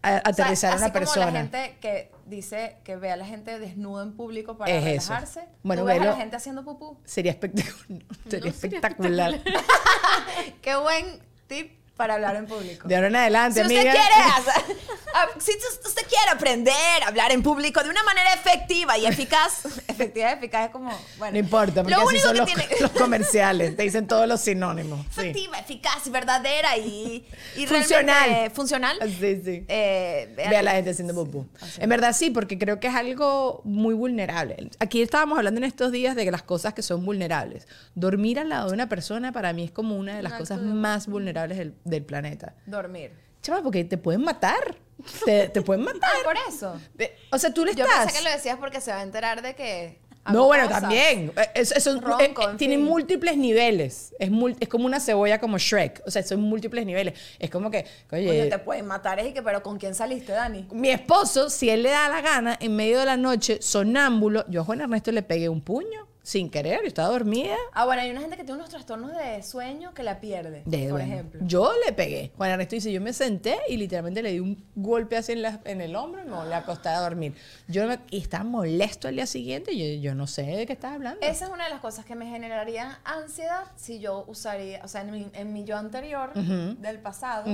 a- o sea, aterrizar a una como persona. la gente que dice que ve a la gente desnuda en público para Es eso. relajarse. Bueno, tú ves a la gente haciendo pupú. Sería espectacular. Sería espectacular. Qué buen tip para hablar en público. De ahora en adelante, Si usted quiere, ah, si us- usted quiere aprender a hablar en público de una manera efectiva y eficaz, efectiva y eficaz es como, bueno, No importa, porque lo así único son que los, tiene los comerciales. Te dicen todos los sinónimos. Sí. efectiva, eficaz y verdadera y, y Funcional. realmente funcional. Sí, sí. Eh, Ve a la gente haciendo pupú. En verdad sí, porque creo que es algo muy vulnerable. Aquí estábamos hablando en estos días de las cosas que son vulnerables. Dormir al lado de una persona para mí es como una de las cosas más vulnerables del, del planeta. Dormir. Chama, porque te pueden matar. Te, te pueden matar. Ah, por eso. De- O sea, tú le Yo estás... pensé que lo decías porque se va a enterar de que No, bueno, cosas. también. Eh, es- eso- Ronco, eh, en tiene fin. múltiples niveles. Es, mul- es como una cebolla como Shrek. O sea, son múltiples niveles. Es como que, oye, te pueden matar, es que, pero ¿con quién saliste, Dani? mi esposo, si él le da la gana, en medio de la noche, sonámbulo, yo a Juan Ernesto le pegué un puño sin querer, yo estaba dormida. Ah, bueno, hay una gente que tiene unos trastornos de sueño que la pierde, De, por ejemplo. Yo le pegué. Juan Ernesto dice, yo me senté y literalmente le di un golpe así en, la- en el hombro y me volví a acostar a dormir. Yo me- y estaba molesto al día siguiente y yo, yo no sé de qué estás hablando. Esa es una de las cosas que me generaría ansiedad si yo usaría, o sea, en mi, en mi yo anterior del pasado,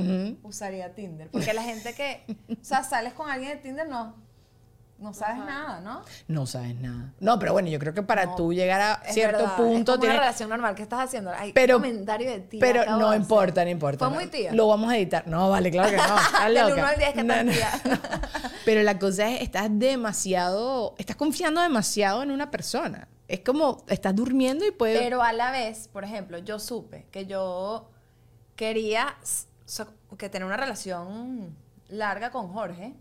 usaría Tinder. Porque la gente que, o sea, sales con alguien de Tinder, no, no sabes nada, ¿no? No sabes nada. No, pero bueno, yo creo que para No, tú llegar a cierto verdad, punto es como tienes- una relación normal. ¿Qué estás haciendo? Hay Pero- comentario de ti. Pero no de importa, hacer. no importa. Fue no. muy tía. Lo vamos a editar. No, vale, claro que no. Estás Del al ¿qué No, no, tía? no. Pero la cosa es, estás demasiado, estás confiando demasiado en una persona. Es como, estás durmiendo y puede... Pero a la vez, por ejemplo, yo supe que yo quería que tener una relación larga con Jorge.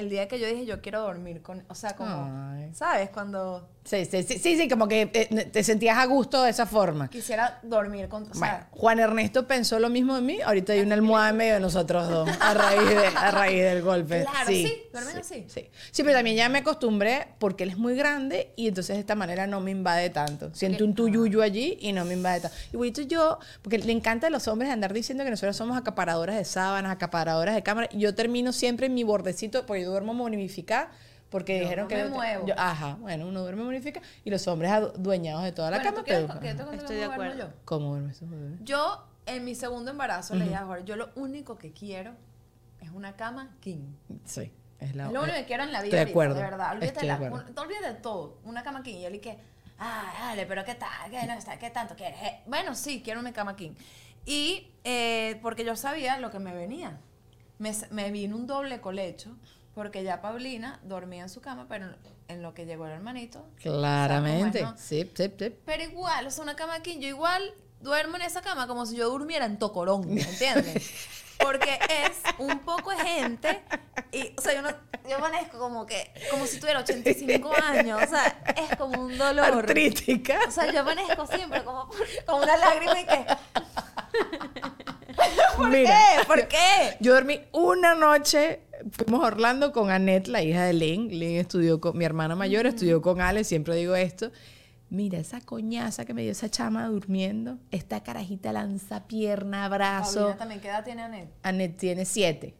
El día que yo dije, yo quiero dormir con, o sea, como, Ay. ¿sabes? Cuando Sí, sí, sí, sí, sí, como que eh, te sentías a gusto de esa forma. quisiera dormir con, o Bueno, sea, Juan Ernesto pensó lo mismo de mí. Ahorita hay una almohada en medio de nosotros dos a raíz, de, a raíz del golpe. Claro, sí, duermen sí, así. Sí. Sí, pero también ya me acostumbré porque él es muy grande y entonces de esta manera no me invade tanto. Siento un tuyuyo allí y no me invade tanto. Igualito yo, porque le encanta a los hombres andar diciendo que nosotros somos acaparadoras de sábanas, acaparadoras de cámara. Yo termino siempre en mi bordecito porque yo duermo momificada. Porque Yo dijeron no que. me muevo. yo- ajá, bueno, uno duerme momificada y los hombres adueñados de toda la bueno, cama. ¿tú quieres pero- Estoy cómo de acuerdo. yo? ¿Cómo duermes tú, bebé? Yo, en mi segundo embarazo, le dije a Jorge, yo lo único que quiero es una cama king. Sí, es la Es lo único que quiero en la vida. Estoy de ahorita, acuerdo. De verdad. Olvídate, Estoy de la- acuerdo. un- te olvides de todo. Una cama king. Y yo le dije, ah, dale, pero ¿qué tal? ¿Qué, no está? ¿Qué tanto quieres? Eh, Bueno, sí, quiero mi cama king. Y eh, porque yo sabía lo que me venía. Me, me vino un doble colecho. Porque ya Paulina dormía en su cama, pero en lo que llegó el hermanito. Claramente. Sí, sí, sí. Pero igual, o sea, una cama king, yo igual duermo en esa cama como si yo durmiera en Tocorón, ¿me entiendes? Porque es un poco de gente y, o sea, yo, no, yo amanezco como que, como si tuviera 85 años, o sea, es como un dolor. Artrítica. O sea, yo amanezco siempre como, como una lágrima y que, ¿por Mira, qué? ¿Por qué? Yo dormí una noche, fuimos a Orlando con Annette, la hija de Lynn. Lynn estudió con mi hermana mayor, estudió con Ale, siempre digo esto. Mira esa coñaza que me dio esa chama durmiendo. Esta carajita lanza pierna, brazo. Paulina también, ¿qué edad tiene Anet? Annette tiene siete.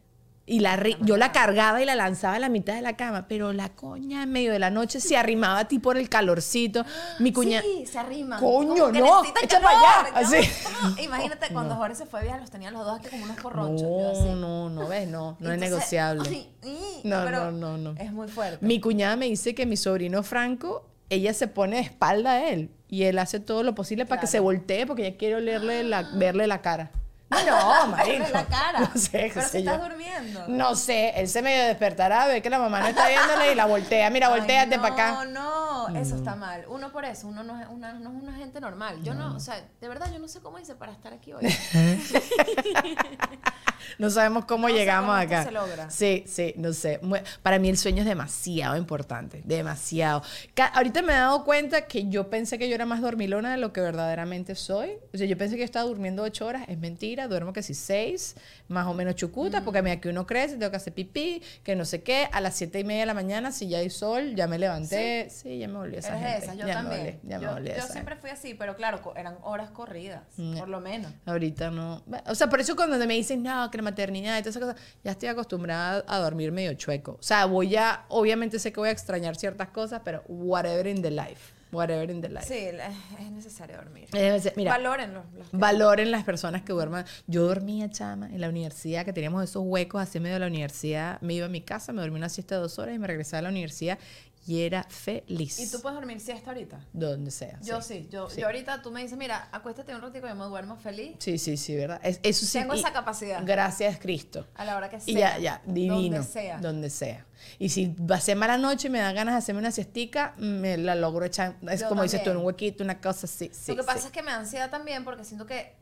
Y la ri- yo la cargaba y la lanzaba a la mitad de la cama, pero la coña en medio de la noche se arrimaba a ti por el calorcito. Mi cuña. Sí, se arriman. Coño, no, echa para allá, Imagínate cuando Jorge se fue a viajar, los tenían los dos aquí como unos corronchos. No, así. no, no ves, no, no es negociable. ay, ay, No, no, no, no. Es muy fuerte. Mi cuñada me dice que mi sobrino Franco, ella se pone de espalda a él y él hace todo lo posible para que se voltee porque ella quiere olerle la, verle la cara. No, marico. La cara. No sé, Pero si yo. estás durmiendo. No sé, él se medio despertará, ve que la mamá no está viéndole y la voltea. Mira, Ay, volteate no, para acá. No, eso está mal. Uno por eso, uno no es una, no es una gente normal. Yo no. o sea, de verdad yo no sé cómo hice para estar aquí hoy. No sabemos cómo No llegamos acá. se logra. Sí, sí, no sé. Para mí el sueño es demasiado importante, demasiado. Ahorita me he dado cuenta que yo pensé que yo era más dormilona de lo que verdaderamente soy. O sea, yo pensé que yo estaba durmiendo ocho horas, es mentira, duermo casi seis, más o menos chucuta, Mm. porque mira que uno crece, tengo que hacer pipí, que no sé qué. A las siete y media de la mañana, si ya hay sol, ya me levanté. Sí, ya me volví a esa Eres gente. esa, yo ya Me también. volví, ya me yo volví a yo esa siempre fui así, pero claro, eran horas corridas, Mm. por lo menos. Ahorita no. O sea, por eso cuando me dicen, no, que la maternidad y todas esas cosas, ya estoy acostumbrada a dormir medio chueco. O sea, voy a, obviamente sé que voy a extrañar ciertas cosas, pero whatever in the life. Whatever in the life. Sí, es necesario dormir. Ser- mira, Valórenlo. los valoren las personas que duerman. Yo dormía, chama, en la universidad, que teníamos esos huecos así medio de la universidad. Me iba a mi casa, me dormí una siesta de dos horas y me regresaba a la universidad y era feliz. ¿Y tú puedes dormir siesta ahorita? Donde sea. Yo sí, yo, Sí. yo ahorita tú me dices, mira, acuéstate un ratito y yo me duermo feliz Sí, sí, sí, ¿verdad? Es- eso sí. Tengo esa capacidad. Gracias, Cristo. a la hora que sea. Y ya, ya, divino. Donde sea. Donde sea. Y si va a ser mala noche y me da ganas de hacerme una siestica, me la logro echar. Es Yo como dices tú, en un huequito, una cosa así. Sí, Lo que pasa es que me da ansiedad también porque siento que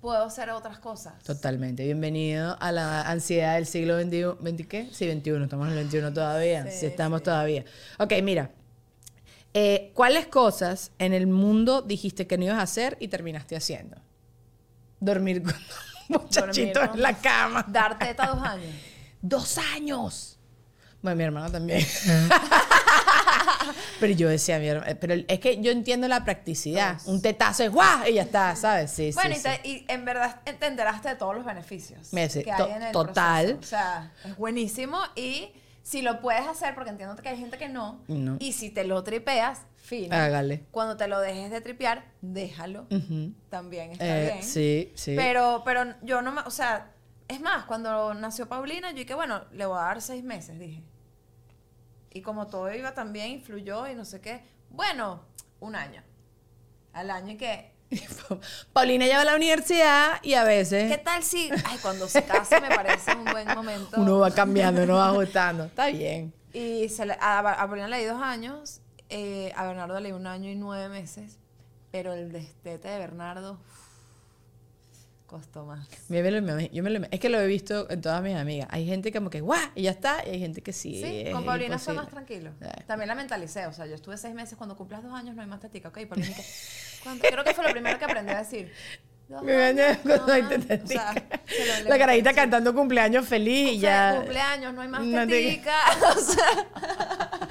puedo hacer otras cosas. Totalmente. Bienvenido a la ansiedad del siglo XXI. ¿20 qué? Sí, 21. Estamos en el 21 todavía. Sí, Sí, estamos sí. todavía. Ok, mira. Eh, ¿Cuáles cosas en el mundo dijiste que no ibas a hacer y terminaste haciendo? Dormir con un muchachito Dormir en la cama. Dar teta dos años. ¡Dos años! Bueno, mi hermano también. pero yo decía, mi hermano, pero es que yo entiendo la practicidad. Un tetazo es ¡guau! Y ya está, ¿sabes? Sí, Bueno, sí, y, te- sí. y en verdad te enteraste de todos los beneficios Me que hay en el total. proceso. O sea, es buenísimo y si lo puedes hacer, porque entiendo que hay gente que no, No. y si te lo tripeas, fino. Hágale. Cuando te lo dejes de tripear, déjalo. También está Eh, bien. sí, sí. Pero, pero yo no o sea, es más, cuando nació Paulina, yo dije, bueno, le voy a dar seis meses, dije. Y como todo iba tan bien, influyó y no sé qué. Bueno, un año. Al año y que, Paulina ya va a la universidad y a veces ¿qué tal si, ay, cuando se casa me parece un buen momento. uno va cambiando, uno va ajustando. Está bien. Y se le, a, a Paulina le di dos años, eh, a Bernardo le di un año y nueve meses, pero el destete de Bernardo uf, costó más. Yo me lo- yo me lo- es que lo he visto en todas mis amigas. Hay gente como que ¡guau! Y ya está. Y hay gente que sí. Sí, con Paulina fue más tranquilo. También la mentalicé, o sea, yo estuve seis meses, cuando cumplas dos años no hay más tetica, ok, Paulina. ¿Cuánto? Creo que fue lo primero que aprendí a decir. Dos años, cuando hay ajá, o sea, La carajita cantando cumpleaños feliz y ya. cumpleaños, no hay más No te- tetica, o sea,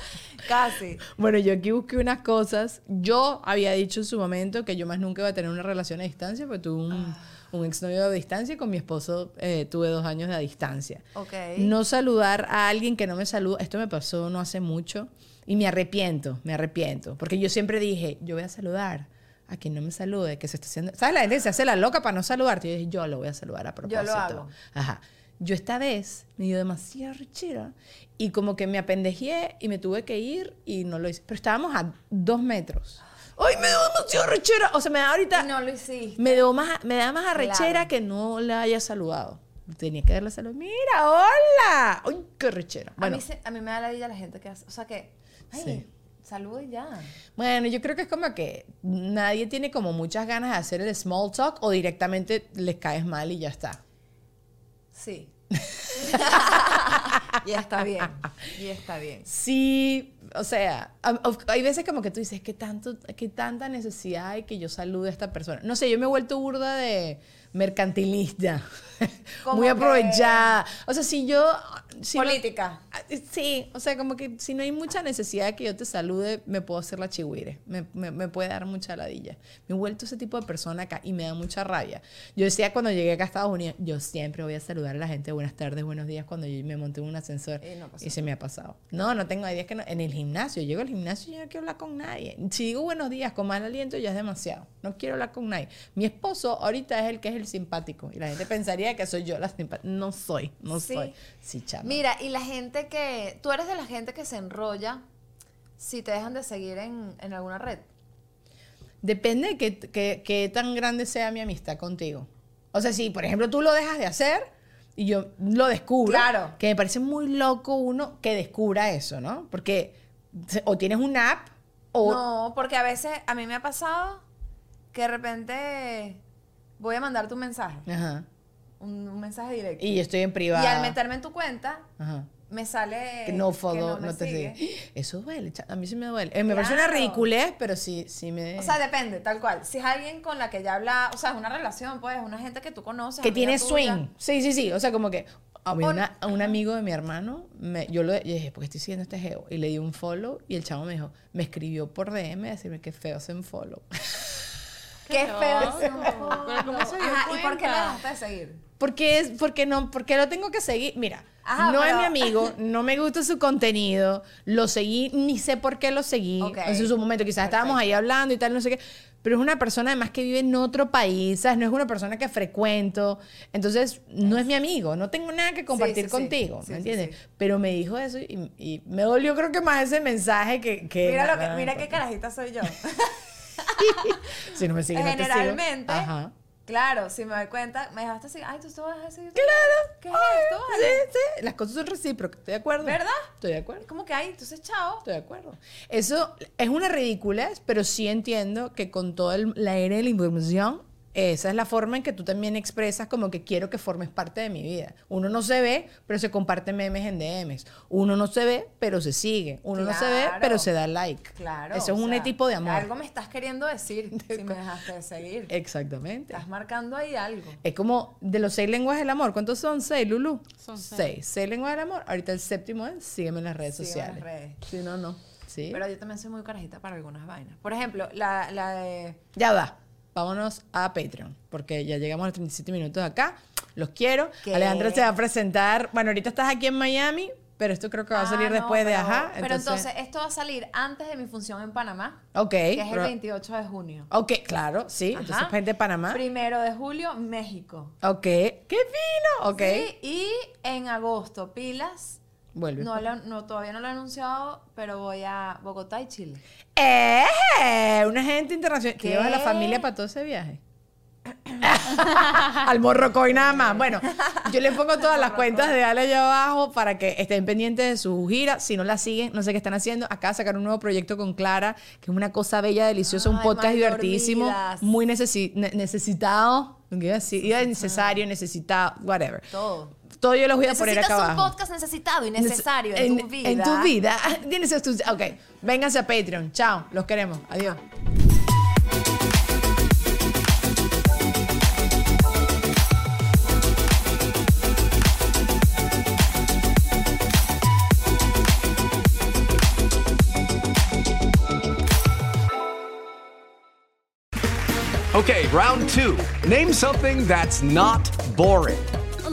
casi. Bueno, yo aquí busqué unas cosas. Yo había dicho en su momento que yo más nunca iba a tener una relación a distancia, porque tuve un, Ah. Un exnovio a distancia y con mi esposo eh, tuve dos años de a distancia. Ok. No saludar a alguien que no me saluda. Esto me pasó no hace mucho y me arrepiento, me arrepiento. Porque yo siempre dije, yo voy a saludar a quien no me salude, que se está haciendo. ¿Sabes? La gente se hace la loca para no saludarte. Y yo dije, yo lo voy a saludar a propósito. Yo lo hago. Ajá. Yo esta vez me dio demasiada rechera y como que me apendejé y me tuve que ir y no lo hice. Pero estábamos a dos metros. ¡Ay, me dio demasiada rechera! O sea, me da ahorita. No lo hiciste. Me, dio más, me da más arrechera Claro. que no la haya saludado. Tenía que darle salud. ¡Mira, hola! ¡Ay, qué rechera! a, mí se- a mí me da la vida la gente que hace, o sea que, ay, Sí. saluda y ya. bueno, yo creo que es como que nadie tiene como muchas ganas de hacer el small talk o directamente les caes mal y ya está. Sí. y está bien. Y está bien. Sí, o sea, hay veces como que tú dices, ¿qué, tanto, qué tanta necesidad hay que yo salude a esta persona? No sé, yo me he vuelto burda de mercantilista, muy que- aprovechada. O sea, si yo... si no- Política. Ah, Sí, o sea, como que si no hay mucha necesidad de que yo te salude, me puedo hacer la chihuire. Me, me- me puede dar mucha ladilla. Me he vuelto ese tipo de persona acá y me da mucha rabia. Yo decía cuando llegué acá a Estados Unidos, yo siempre voy a saludar a la gente buenas tardes, buenos días cuando yo me monté en un ascensor. Y no. Y se me ha pasado. No, no tengo ideas que no. En el gimnasio, llego al gimnasio y yo no quiero hablar con nadie. Si digo buenos días con mal aliento, ya es demasiado. No quiero hablar con nadie. Mi esposo ahorita es el que es el simpático. Y la gente pensaría que soy yo la simpática. No soy, no Sí. soy. Sí, chama. Mira, y la gente que. Tú eres de la gente que se enrolla si te dejan de seguir en, en alguna red. Depende de qué, qué- qué tan grande sea mi amistad contigo. O sea, si por ejemplo tú lo dejas de hacer y yo lo descubro, Claro. que me parece muy loco uno que descubra eso, ¿no? Porque o tienes una app o... No, porque a veces a mí me ha pasado que de repente voy a mandarte un mensaje, Ajá. un, un mensaje directo. Y yo estoy en Y privado. al meterme en tu cuenta, Ajá. me sale. Que no follow, no, te sigue. sigue. Eso duele, a mí sí me duele. Eh, me parece una ridiculez, pero sí, sí me... O sea, depende, tal cual. Si es alguien con la que ya habla, o sea, es una relación, pues, una gente que tú conoces. que tiene tuya. swing. Sí, sí, sí. O sea, como que a mí una- un amigo de mi hermano, me- yo yo dije, porque estoy siguiendo este geo. Y le di un follow y el chavo me dijo, me escribió por DM a decirme que feo se follow. Qué feo. loco. es un Pero ¿cómo se dio Ajá, ¿y por qué le cuenta? dejaste de seguir? Porque es, porque no, porque lo tengo que seguir. Mira, Ajá, no es pero- mi amigo, no me gusta su contenido, lo seguí, ni sé por qué lo seguí. Ok. En su momento, quizás estábamos ahí hablando y tal, no sé qué. Pero es una persona además que vive en otro país, ¿sabes? No es una persona que frecuento. Entonces, no es mi amigo, no tengo nada que compartir sí, sí. contigo, Sí, ¿me sí, entiendes? sí. Pero me dijo eso y, y me dolió creo que más ese mensaje que... que Mira, lo que, nada, mira qué carajita soy yo. Si no me sigues, no te sigo. Generalmente, Ajá. claro, si me doy cuenta, me dejaste seguir. Ay, tú te vas a seguir. Claro. ¿Qué es esto? Sí, sí. Las cosas son recíprocas, ¿estoy de acuerdo? ¿Verdad? Estoy de acuerdo. Como que, ay, entonces, chao. Estoy de acuerdo. Eso es una ridiculez, pero sí entiendo que con toda el- la era de la información Esa es la forma en que tú también expresas como que quiero que formes parte de mi vida. Uno no se ve, pero se comparte memes en DMs. Uno no se ve, pero se sigue. Uno no se ve, pero se da like. Claro. Eso es un sea, tipo de amor. Algo me estás queriendo decir si me dejaste de seguir. Exactamente. Estás marcando ahí algo. Es como de los seis lenguajes del amor. ¿Cuántos son? Seis, Lulu. Son seis. seis. Seis lenguajes del amor. Ahorita el séptimo es sígueme en las redes Sígueme en sociales. las redes. Si no, no. Sí. Pero yo también soy muy carajita para algunas vainas. Por ejemplo, la, la de... Ya va. Vámonos a Patreon. Porque ya llegamos a los 37 minutos acá. Los quiero. ¿Qué? Alejandra se va a presentar. Bueno, ahorita estás aquí en Miami. Pero esto creo que va a Ah, salir no, después de Ajá. Pero entonces, esto va a salir antes de mi función en Panamá, Ok. que es el pero- 28 de junio. Ok, claro, sí. Entonces, Ajá. gente de Panamá. Primero de julio, México. Ok. ¡Qué fino! Ok. Sí, y en agosto, pilas. Vuelve. No, lo- no, todavía no lo he anunciado, pero voy a Bogotá y Chile. ¡Eh! Una gente internacional. ¿Que ¿Qué? llevas a la familia para todo ese viaje? Al morrocoy nada más. Bueno, yo les pongo todas las cuentas de Ale allá abajo para que estén pendientes de su gira. Si no la siguen, no sé qué están haciendo. Acá sacar un nuevo proyecto con Clara, que es una cosa bella, deliciosa, un podcast divertidísimo, dormidas. muy necesi- ne- necesitado. ¿qué iba a decir? Iba necesario, necesitado, whatever. Todo. Todo yo los voy a poner acá Necesitas un abajo. podcast necesitado y necesario en, tu vida. En tu vida. Tienes tu- ok, vénganse a Patreon. Chao, los queremos. Adiós. Okay, round two. Name something that's not boring.